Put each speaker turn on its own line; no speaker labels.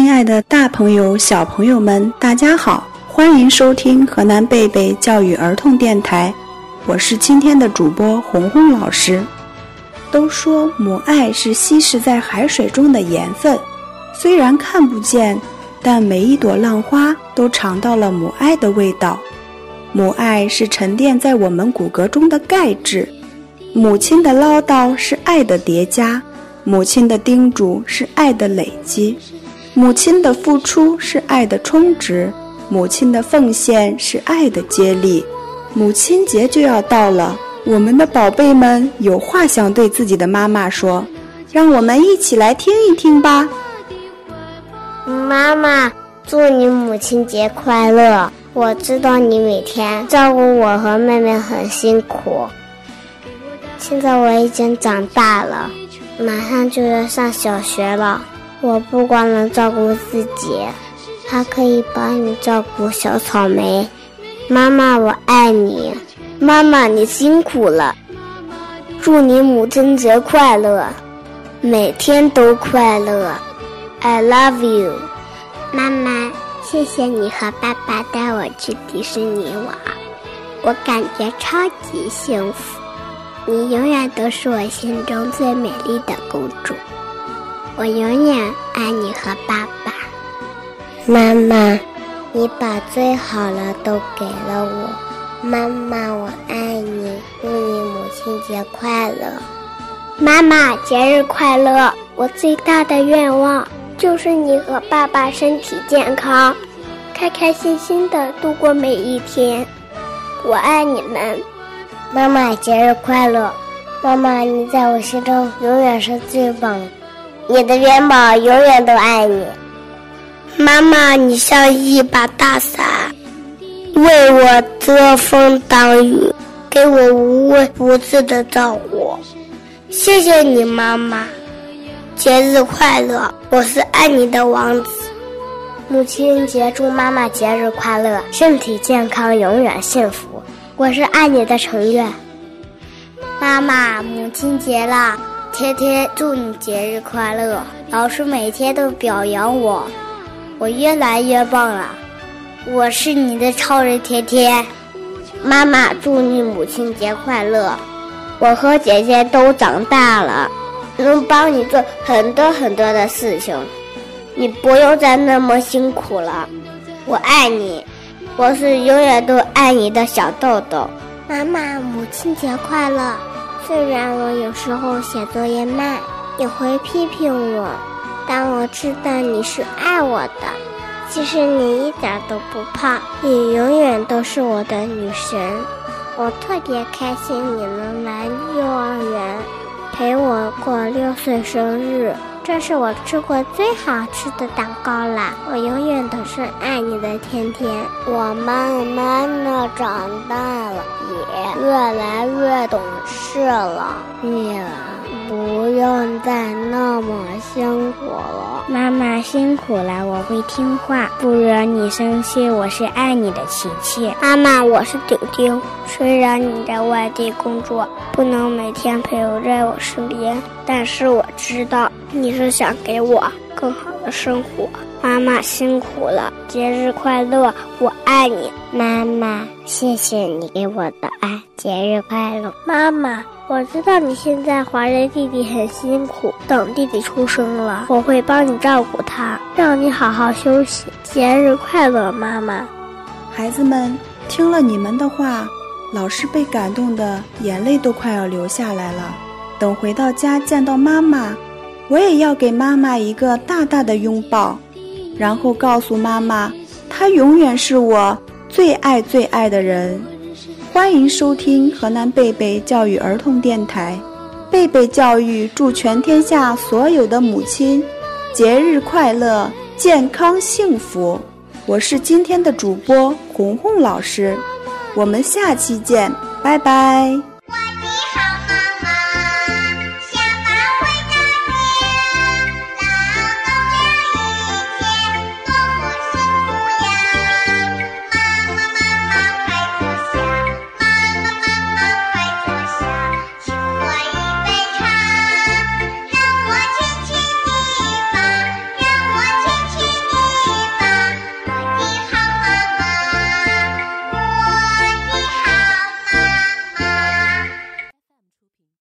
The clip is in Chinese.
亲爱的大朋友、小朋友们，大家好，欢迎收听河南贝贝教育儿童电台，我是今天的主播红红老师。都说母爱是稀释在海水中的盐分，虽然看不见，但每一朵浪花都尝到了母爱的味道。母爱是沉淀在我们骨骼中的钙质，母亲的唠叨是爱的叠加，母亲的叮嘱是爱的累积。母亲的付出是爱的充值，母亲的奉献是爱的接力。母亲节就要到了，我们的宝贝们有话想对自己的妈妈说，让我们一起来听一听吧。
妈妈，祝你母亲节快乐！我知道你每天照顾我和妹妹很辛苦，现在我已经长大了，马上就要上小学了。我不光能照顾自己，还可以帮你照顾小草莓。妈妈，我爱你。妈妈，你辛苦了。祝你母亲节快乐，每天都快乐。I love you，妈妈。谢谢你和爸爸带我去迪士尼玩，我感觉超级幸福。你永远都是我心中最美丽的公主。我永远爱你和爸爸，妈妈，你把最好的都给了我，妈妈，我爱你，祝你母亲节快乐，妈妈，节日快乐！我最大的愿望就是你和爸爸身体健康，开开心心的度过每一天，我爱你们，妈妈，节日快乐！妈妈，你在我心中永远是最棒。你的元宝永远都爱你，妈妈，你像一把大伞，为我遮风挡雨，给我无微不至的照顾。谢谢你，妈妈，节日快乐！我是爱你的王子。母亲节，祝妈妈节日快乐，身体健康，永远幸福。我是爱你的程月。妈妈，母亲节了。天天祝你节日快乐，老师每天都表扬我，我越来越棒了。我是你的超人天天，妈妈祝你母亲节快乐。我和姐姐都长大了，能帮你做很多很多的事情，你不用再那么辛苦了。我爱你，我是永远都爱你的小豆豆。妈妈，母亲节快乐。虽然我有时候写作业慢，你会批评我，但我知道你是爱我的。其实你一点都不胖，你永远都是我的女神。我特别开心你能来幼儿园陪我过六岁生日，这是我吃过最好吃的蛋糕啦！我永远都是爱你的天天。我慢慢的长大了。越来越懂事了，你不用再那么辛苦了。妈妈辛苦了，我会听话，不惹你生气。我是爱你的琪琪。妈妈，我是丢丢。虽然你在外地工作，不能每天陪我在我身边，但是我知道你是想给我更好的生活。妈妈辛苦了，节日快乐，我爱你，妈妈，谢谢你给我的爱，节日快乐，妈妈，我知道你现在怀着弟弟很辛苦，等弟弟出生了，我会帮你照顾他，让你好好休息，节日快乐，妈妈。
孩子们听了你们的话，老师被感动的眼泪都快要流下来了。等回到家见到妈妈，我也要给妈妈一个大大的拥抱。然后告诉妈妈，她永远是我最爱最爱的人。欢迎收听河南贝贝教育儿童电台，贝贝教育祝全天下所有的母亲节日快乐、健康幸福。我是今天的主播红红老师，我们下期见，拜拜。